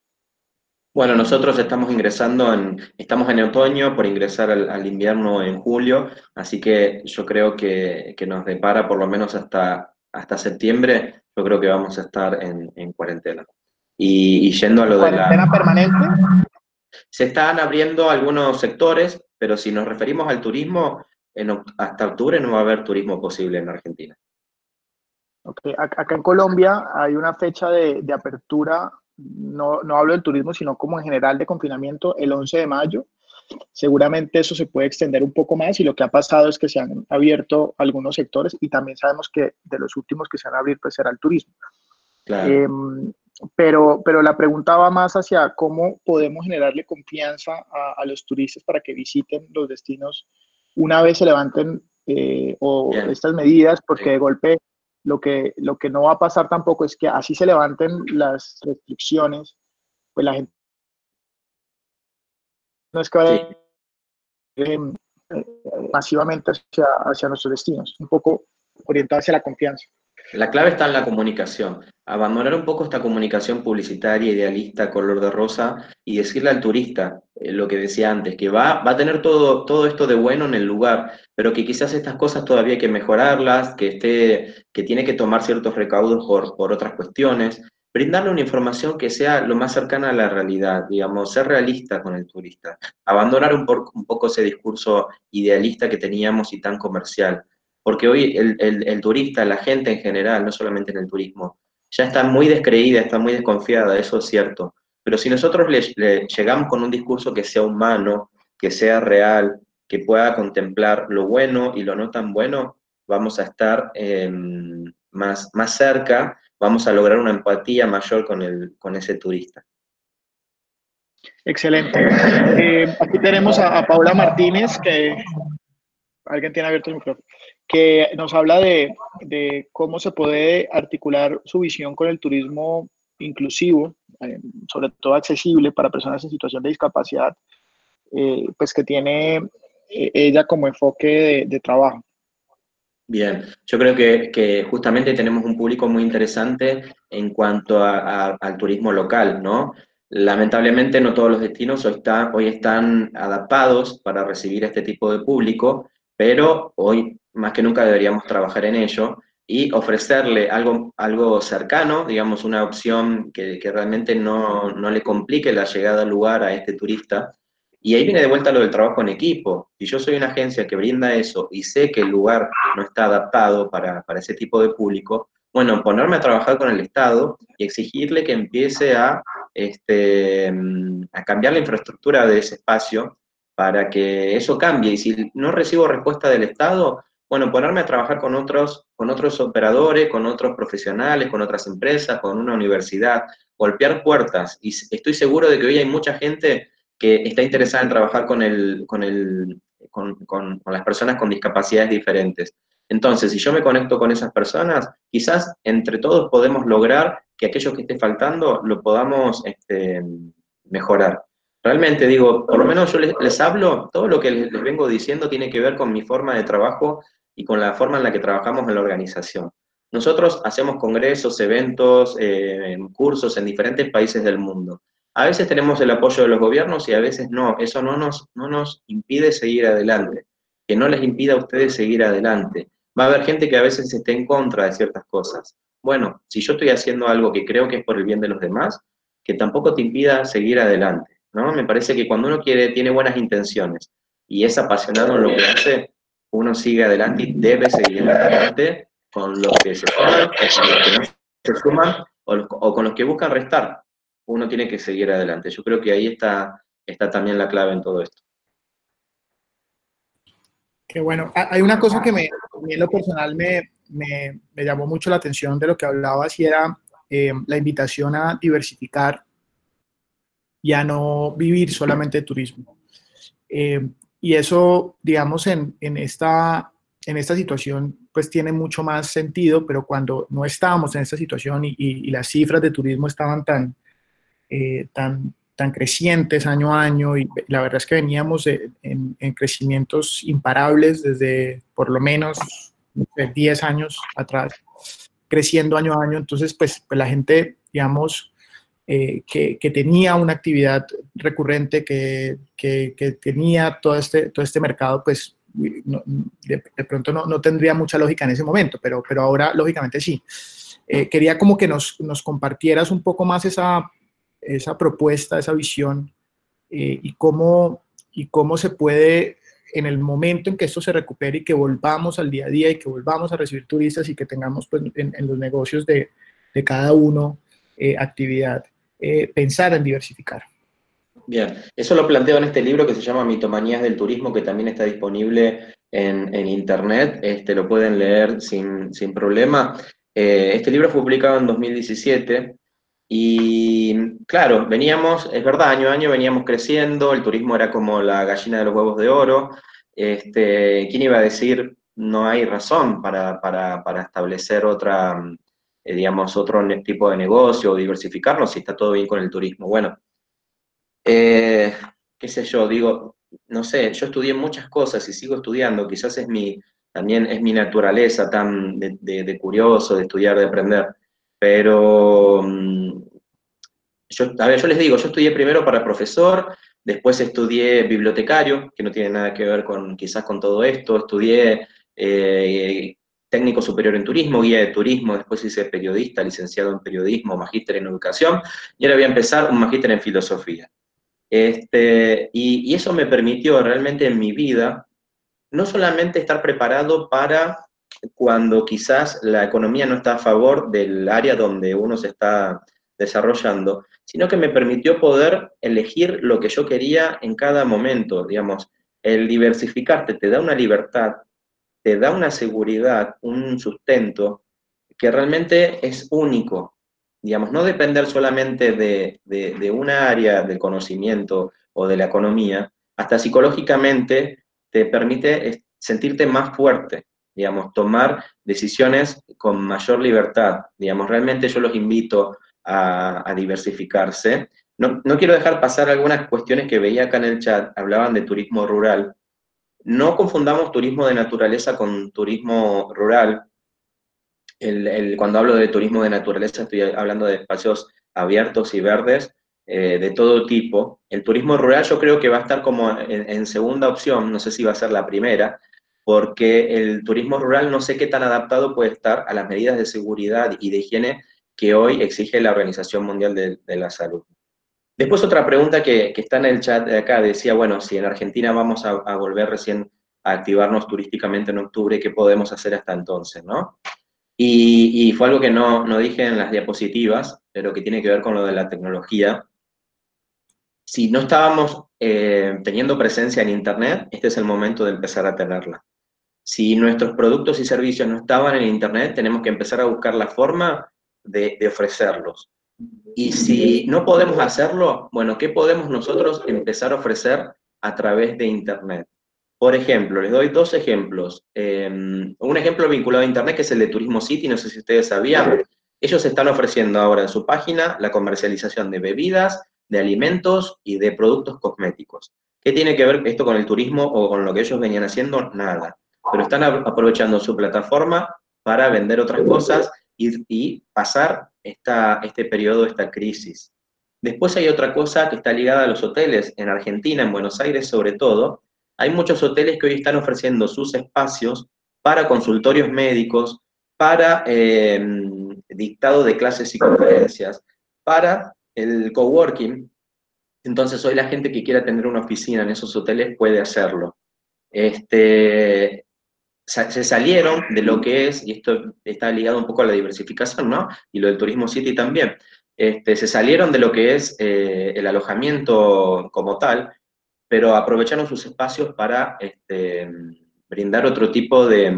Speaker 2: Bueno, nosotros estamos ingresando en, estamos en otoño por ingresar al, invierno en julio, así que yo creo que, que, nos depara por lo menos hasta hasta septiembre, yo creo que vamos a estar en, cuarentena. Y, yendo a lo de la...
Speaker 1: ¿Cuarentena permanente?
Speaker 2: Se están abriendo algunos sectores, pero si nos referimos al turismo, hasta octubre no va a haber turismo posible en Argentina.
Speaker 1: Okay. Acá en Colombia hay una fecha de, apertura, no, no, hablo del turismo, sino como en general de confinamiento, el 11 de mayo. Seguramente eso se puede extender un poco más y lo que ha pasado es que se han abierto algunos sectores y también sabemos que de los últimos que se han abierto pues será el turismo. Em, pero, pero la pregunta va más hacia cómo podemos generarle confianza a, los turistas para que visiten los destinos una vez se levanten eh, o estas medidas, porque de golpe lo que, lo que no va a pasar tampoco es que así se levanten las restricciones, pues la gente no es que vaya eh, masivamente hacia, hacia nuestros destinos, un poco orientado hacia la confianza.
Speaker 2: La clave está en la comunicación. Abandonar un poco esta comunicación publicitaria, idealista, color de rosa, y decirle al turista eh, lo que decía antes, que va, va a tener todo, todo esto de bueno en el lugar, pero que quizás estas cosas todavía hay que mejorarlas, que, esté, que tiene que tomar ciertos recaudos por, por otras cuestiones. Brindarle una información que sea lo más cercana a la realidad, digamos, ser realista con el turista. Abandonar un, un poco ese discurso idealista que teníamos y tan comercial porque hoy el, turista, la gente en general, no solamente en el turismo, ya está muy descreída, está muy desconfiada, eso es cierto. Pero si nosotros le, llegamos con un discurso que sea humano, que sea real, que pueda contemplar lo bueno y lo no tan bueno, vamos a estar em, más, más cerca, vamos a lograr una empatía mayor con, el, con ese turista.
Speaker 1: Excelente. Eh, aquí tenemos a, a, Paula Martínez, que alguien tiene abierto el micrófono que nos habla de, de, cómo se puede articular su visión con el turismo inclusivo, eh, sobre todo accesible para personas en situación de discapacidad, eh, pues que tiene eh, ella como enfoque de, trabajo.
Speaker 2: Bien, yo creo que, que, justamente tenemos un público muy interesante en cuanto a, al turismo local, ¿no? Lamentablemente no todos los destinos hoy, está, hoy están adaptados para recibir este tipo de público, pero hoy más que nunca deberíamos trabajar en ello y ofrecerle algo, algo cercano, digamos, una opción que, realmente no, le complique la llegada al lugar a este turista. Y ahí viene de vuelta lo del trabajo en equipo. Si yo soy una agencia que brinda eso y sé que el lugar no está adaptado para, ese tipo de público, bueno, ponerme a trabajar con el Estado y exigirle que empiece a, este, a cambiar la infraestructura de ese espacio para que eso cambie. Y si no recibo respuesta del Estado, bueno, ponerme a trabajar con otros, con otros operadores, con otros profesionales, con otras empresas, con una universidad, golpear puertas. Y estoy seguro de que hoy hay mucha gente que está interesada en trabajar con, el, con, el, con, con, las personas con discapacidades diferentes. Entonces, si yo me conecto con esas personas, quizás entre todos podemos lograr que aquello que esté faltando lo podamos este, mejorar. Realmente digo, por lo menos yo les, les, hablo, todo lo que les vengo diciendo tiene que ver con mi forma de trabajo y con la forma en la que trabajamos en la organización. Nosotros hacemos congresos, eventos, eh, cursos en diferentes países del mundo. A veces tenemos el apoyo de los gobiernos y a veces no. Eso no nos, no nos impide seguir adelante. Que no les impida a ustedes seguir adelante. Va a haber gente que a veces esté en contra de ciertas cosas. Bueno, si yo estoy haciendo algo que creo que es por el bien de los demás, que tampoco te impida seguir adelante. ¿no? Me parece que cuando uno quiere, tiene buenas intenciones y es apasionado en lo que hace, uno sigue adelante y debe seguir adelante con los que se suman, o con los que no se suman, o, con los que buscan restar. Uno tiene que seguir adelante. Yo creo que ahí está, está también la clave en todo esto.
Speaker 1: Qué bueno. Ah, hay una cosa que me, en lo personal me, me, me, llamó mucho la atención de lo que hablabas y era eh, la invitación a diversificar y a no vivir solamente de turismo. Eh, y eso, digamos, en, en, esta, en esta situación, pues tiene mucho más sentido, pero cuando no estábamos en esta situación y, y, las cifras de turismo estaban tan, eh, tan, tan crecientes año a año, y la verdad es que veníamos en, en, crecimientos imparables desde por lo menos 10 años atrás, creciendo año a año, entonces pues, pues la gente, digamos, eh, que, tenía una actividad recurrente, que, que, tenía todo este, todo este mercado, pues de, pronto no, no, tendría mucha lógica en ese momento, pero, pero ahora lógicamente sí. Eh, quería como que nos, nos, compartieras un poco más esa, esa propuesta, esa visión eh, y, cómo, y cómo se puede en el momento en que esto se recupere y que volvamos al día a día y que volvamos a recibir turistas y que tengamos pues, en, los negocios de, de cada uno eh, actividad, pensar en diversificar.
Speaker 2: Bien, eso lo planteo en este libro que se llama Mitomanías del Turismo, que también está disponible en, en internet, este, lo pueden leer sin, sin problema. Eh, este libro fue publicado en 2017 y claro, veníamos, es verdad, año a año veníamos creciendo, el turismo era como la gallina de los huevos de oro. Este, ¿Quién iba a decir no hay razón para, para, para establecer otra, eh, digamos, otro tipo de negocio o diversificarnos si está todo bien con el turismo? Bueno, eh, qué sé yo, digo, no sé, yo estudié muchas cosas y sigo estudiando, quizás es mi, también es mi naturaleza tan de, curioso, de estudiar, de aprender, pero mm, yo, a ver, yo les digo, yo estudié primero para profesor, después estudié bibliotecario, que no tiene nada que ver con quizás con todo esto, estudié eh, técnico superior en turismo, guía de turismo, después hice periodista, licenciado en periodismo, magíster en educación, y ahora voy a empezar un magíster en filosofía. Este, y, eso me permitió realmente en mi vida no solamente estar preparado para cuando quizás la economía no está a favor del área donde uno se está desarrollando, sino que me permitió poder elegir lo que yo quería en cada momento, digamos, el diversificarte te da una libertad, te da una seguridad, un sustento que realmente es único, digamos, no depender solamente de, de, una área del conocimiento o de la economía, hasta psicológicamente te permite sentirte más fuerte, digamos, tomar decisiones con mayor libertad. Digamos, realmente yo los invito a, diversificarse. No, no, quiero dejar pasar algunas cuestiones que veía acá en el chat, hablaban de turismo rural. No confundamos turismo de naturaleza con turismo rural cuando hablo de turismo de naturaleza estoy hablando de espacios abiertos y verdes eh, de todo tipo. El turismo rural yo creo que va a estar como en, segunda opción, no sé si va a ser la primera, porque el turismo rural no sé qué tan adaptado puede estar a las medidas de seguridad y de higiene que hoy exige la Organización Mundial de, la Salud. Después otra pregunta que, está en el chat de acá, decía, bueno, si en Argentina vamos a, volver recién a activarnos turísticamente en octubre, ¿qué podemos hacer hasta entonces, no? Y, fue algo que no, no, dije en las diapositivas, pero que tiene que ver con lo de la tecnología. Si no estábamos eh, teniendo presencia en Internet, este es el momento de empezar a tenerla. Si nuestros productos y servicios no estaban en Internet, tenemos que empezar a buscar la forma de ofrecerlos. Y si no podemos hacerlo, bueno, ¿qué podemos nosotros empezar a ofrecer a través de Internet? Por ejemplo, les doy dos ejemplos. Em, un ejemplo vinculado a Internet que es el de Turismo City, no sé si ustedes sabían. Ellos están ofreciendo ahora en su página la comercialización de bebidas, de alimentos y de productos cosméticos. ¿Qué tiene que ver esto con el turismo o con lo que ellos venían haciendo? Nada. Pero están aprovechando su plataforma para vender otras cosas y, pasar esta, este periodo, esta crisis. Después hay otra cosa que está ligada a los hoteles. En Argentina, en Buenos Aires sobre todo, hay muchos hoteles que hoy están ofreciendo sus espacios para consultorios médicos, para em, dictado de clases y conferencias, para el coworking. Entonces hoy la gente que quiera tener una oficina en esos hoteles puede hacerlo. Este, se salieron de lo que es, y esto está ligado un poco a la diversificación, ¿no? Y lo del turismo city también. Este, se salieron de lo que es eh, el alojamiento como tal pero aprovecharon sus espacios para este, brindar otro tipo de,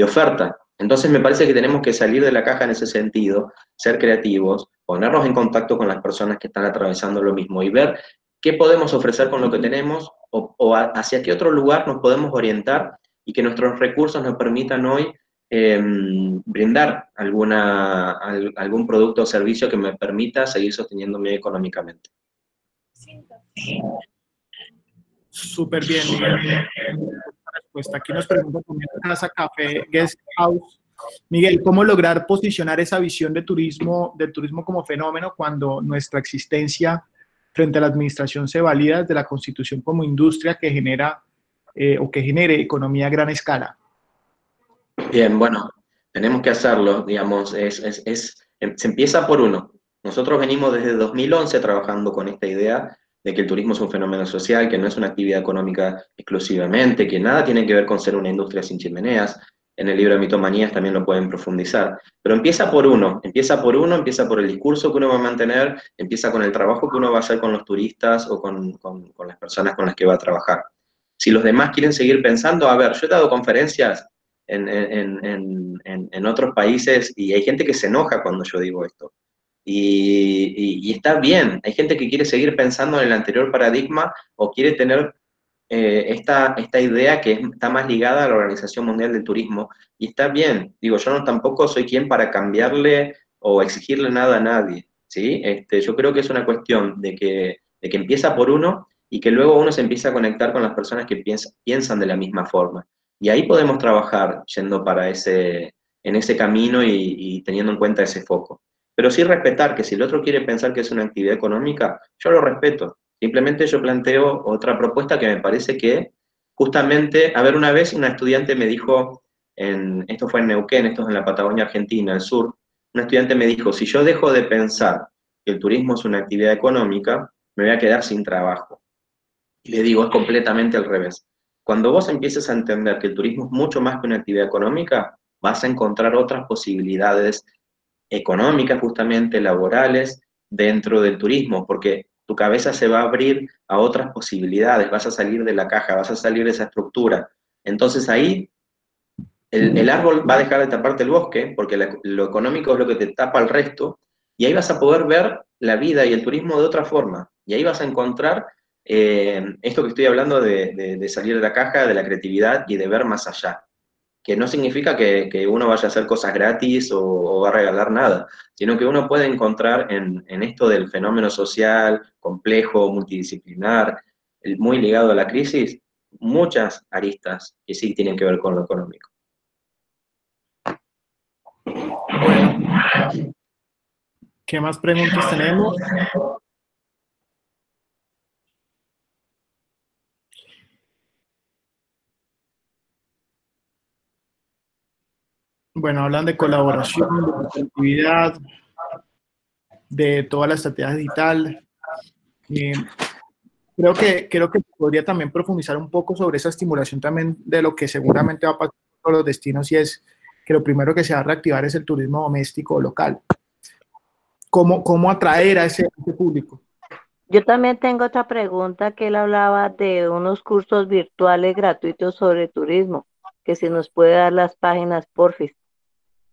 Speaker 2: oferta. Entonces me parece que tenemos que salir de la caja en ese sentido, ser creativos, ponernos en contacto con las personas que están atravesando lo mismo y ver qué podemos ofrecer con lo que tenemos o, hacia qué otro lugar nos podemos orientar y que nuestros recursos nos permitan hoy em, brindar alguna, algún producto o servicio que me permita seguir sosteniéndome económicamente.
Speaker 1: Súper bien, Miguel. Aquí nos pregunta también Casa Café Guest House. Miguel, ¿cómo lograr posicionar esa visión de turismo, del turismo como fenómeno cuando nuestra existencia frente a la administración se valida desde la constitución como industria que genera eh, o que genere economía a gran escala?
Speaker 2: Bien, bueno, tenemos que hacerlo, digamos, es, em, se empieza por uno. Nosotros venimos desde 2011 trabajando con esta idea de que el turismo es un fenómeno social, que no es una actividad económica exclusivamente, que nada tiene que ver con ser una industria sin chimeneas. En el libro de Mitomanías también lo pueden profundizar. Pero empieza por uno, empieza por uno, empieza por el discurso que uno va a mantener, empieza con el trabajo que uno va a hacer con los turistas o con, las personas con las que va a trabajar. Si los demás quieren seguir pensando, a ver, yo he dado conferencias en, en, otros países y hay gente que se enoja cuando yo digo esto. Y, está bien, hay gente que quiere seguir pensando en el anterior paradigma o quiere tener eh, esta, esta idea que está más ligada a la Organización Mundial del Turismo. Y está bien, digo, yo no tampoco soy quien para cambiarle o exigirle nada a nadie. ¿sí? Este, yo creo que es una cuestión de que, de que empieza por uno y que luego uno se empieza a conectar con las personas que piensan, piensan de la misma forma. Y ahí podemos trabajar yendo para ese, en ese camino y teniendo en cuenta ese foco. Pero sí respetar que si el otro quiere pensar que es una actividad económica, yo lo respeto. Simplemente yo planteo otra propuesta que me parece que justamente, a ver, una vez una estudiante me dijo, en, esto fue en Neuquén, esto es en la Patagonia Argentina, el sur, una estudiante me dijo, si yo dejo de pensar que el turismo es una actividad económica, me voy a quedar sin trabajo. Le digo, es completamente al revés. Cuando vos empieces a entender que el turismo es mucho más que una actividad económica, vas a encontrar otras posibilidades económicas, justamente laborales, dentro del turismo, porque tu cabeza se va a abrir a otras posibilidades, vas a salir de la caja, vas a salir de esa estructura. Entonces ahí el, árbol va a dejar de taparte el bosque, porque lo económico es lo que te tapa el resto, y ahí vas a poder ver la vida y el turismo de otra forma. Y ahí vas a encontrar eh, esto que estoy hablando de salir de la caja, de la creatividad y de ver más allá que no significa que, uno vaya a hacer cosas gratis o, va a regalar nada, sino que uno puede encontrar en, esto del fenómeno social complejo, multidisciplinar, muy ligado a la crisis, muchas aristas que sí tienen que ver con lo económico.
Speaker 1: ¿qué más preguntas tenemos? Bueno, hablan de colaboración, de actividad, de toda la estrategia digital. Creo, que, creo que podría también profundizar un poco sobre esa estimulación también de lo que seguramente va a pasar con los destinos y es que lo primero que se va a reactivar es el turismo doméstico local. ¿Cómo, cómo atraer a ese, a ese público?
Speaker 3: Yo también tengo otra pregunta que él hablaba de unos cursos virtuales gratuitos sobre turismo, que si nos puede dar las páginas, porfis.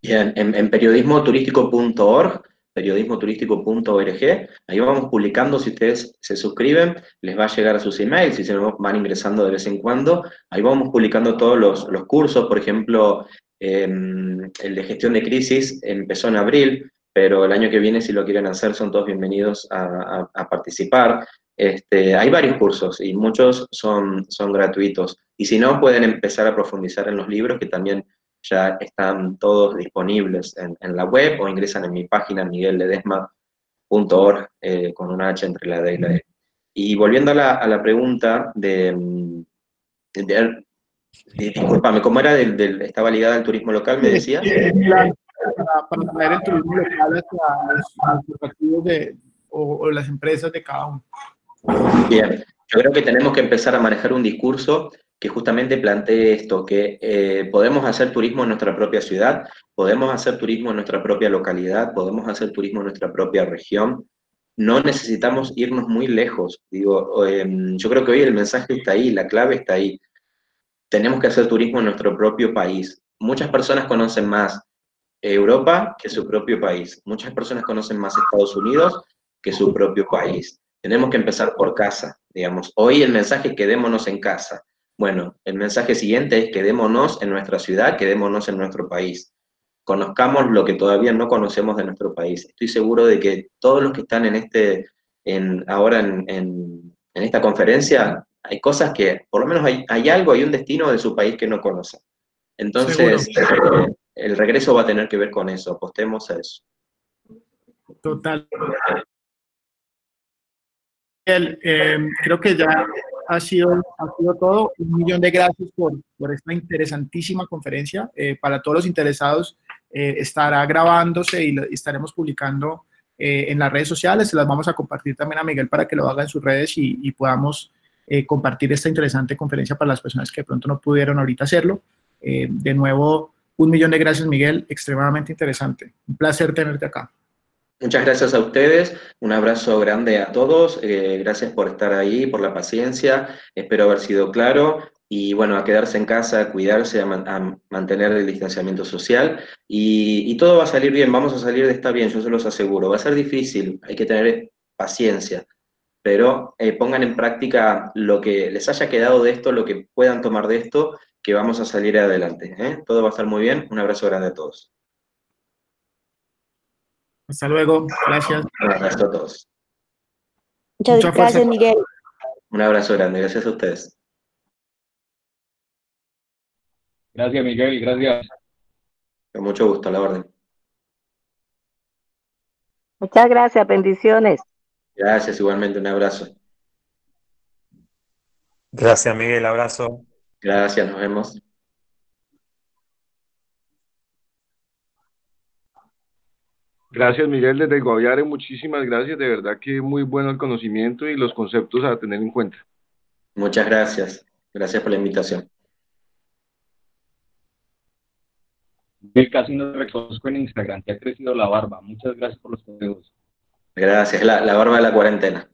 Speaker 2: Bien, en, en periodismoturístico.org, periodismoturístico.org, ahí vamos publicando, si ustedes se suscriben, les va a llegar a sus emails, si se van ingresando de vez en cuando, ahí vamos publicando todos los, los cursos, por ejemplo, em, el de gestión de crisis empezó en abril, pero el año que viene, si lo quieren hacer, son todos bienvenidos a, a, participar. Este, hay varios cursos y muchos son, son gratuitos. Y si no, pueden empezar a profundizar en los libros que también ya están todos disponibles en, la web o ingresan en mi página miguelledesma.org eh, con una H entre la D y la E. Y volviendo a la, pregunta de, disculpame, ¿cómo era? Del, estaba ligada al turismo local, me decía.
Speaker 1: para, traer el turismo local hacia los, partidos de, o las empresas de cada uno.
Speaker 2: Bien, yo creo que tenemos que empezar a manejar un discurso que justamente plantee esto, que eh, podemos hacer turismo en nuestra propia ciudad, podemos hacer turismo en nuestra propia localidad, podemos hacer turismo en nuestra propia región. No necesitamos irnos muy lejos. Digo, em, yo creo que hoy el mensaje está ahí, la clave está ahí. Tenemos que hacer turismo en nuestro propio país. Muchas personas conocen más Europa que su propio país. Muchas personas conocen más Estados Unidos que su propio país. Tenemos que empezar por casa, digamos. Hoy el mensaje quedémonos en casa bueno, el mensaje siguiente es quedémonos en nuestra ciudad, quedémonos en nuestro país. Conozcamos lo que todavía no conocemos de nuestro país. Estoy seguro de que todos los que están en este, en, ahora en, esta conferencia, hay cosas que, por lo menos hay, algo, hay un destino de su país que no conocen. Entonces, eh, el regreso va a tener que ver con eso, apostemos a eso.
Speaker 1: Total. Eh, creo que ya ha sido, ha sido todo. Un millón de gracias por, por esta interesantísima conferencia. Eh, para todos los interesados, eh, estará grabándose y, estaremos publicando eh, en las redes sociales. Se las vamos a compartir también a Miguel para que lo haga en sus redes y, y podamos compartir esta interesante conferencia para las personas que de pronto no pudieron ahorita hacerlo. de nuevo, un millón de gracias, Miguel. Extremadamente interesante. Un placer tenerte acá.
Speaker 2: Muchas gracias a ustedes, un abrazo grande a todos, eh, gracias por estar ahí, por la paciencia, espero haber sido claro y bueno, a quedarse en casa, a cuidarse, a, mantener el distanciamiento social y, todo va a salir bien, vamos a salir de esta bien, yo se los aseguro, va a ser difícil, hay que tener paciencia, pero eh, pongan en práctica lo que les haya quedado de esto, lo que puedan tomar de esto, que vamos a salir adelante. ¿eh? Todo va a estar muy bien, un abrazo grande a todos.
Speaker 1: Hasta luego. Gracias.
Speaker 2: Un abrazo a todos.
Speaker 3: Muchas gracias, Miguel.
Speaker 2: Un abrazo grande. Gracias a ustedes.
Speaker 4: Gracias, Miguel. Gracias.
Speaker 2: Con mucho gusto, a la orden.
Speaker 3: Muchas gracias. Bendiciones.
Speaker 2: Gracias, igualmente. Un abrazo.
Speaker 5: Gracias, Miguel. Abrazo.
Speaker 2: Gracias, nos vemos.
Speaker 4: Gracias, Miguel, desde Guaviare, muchísimas gracias. De verdad que muy bueno el conocimiento y los conceptos a tener en cuenta.
Speaker 2: Muchas gracias. Gracias por la invitación.
Speaker 4: Miguel, casi no reconozco en Instagram, te ha crecido la barba. Muchas gracias por los consejos.
Speaker 2: Gracias, la, la barba de la cuarentena.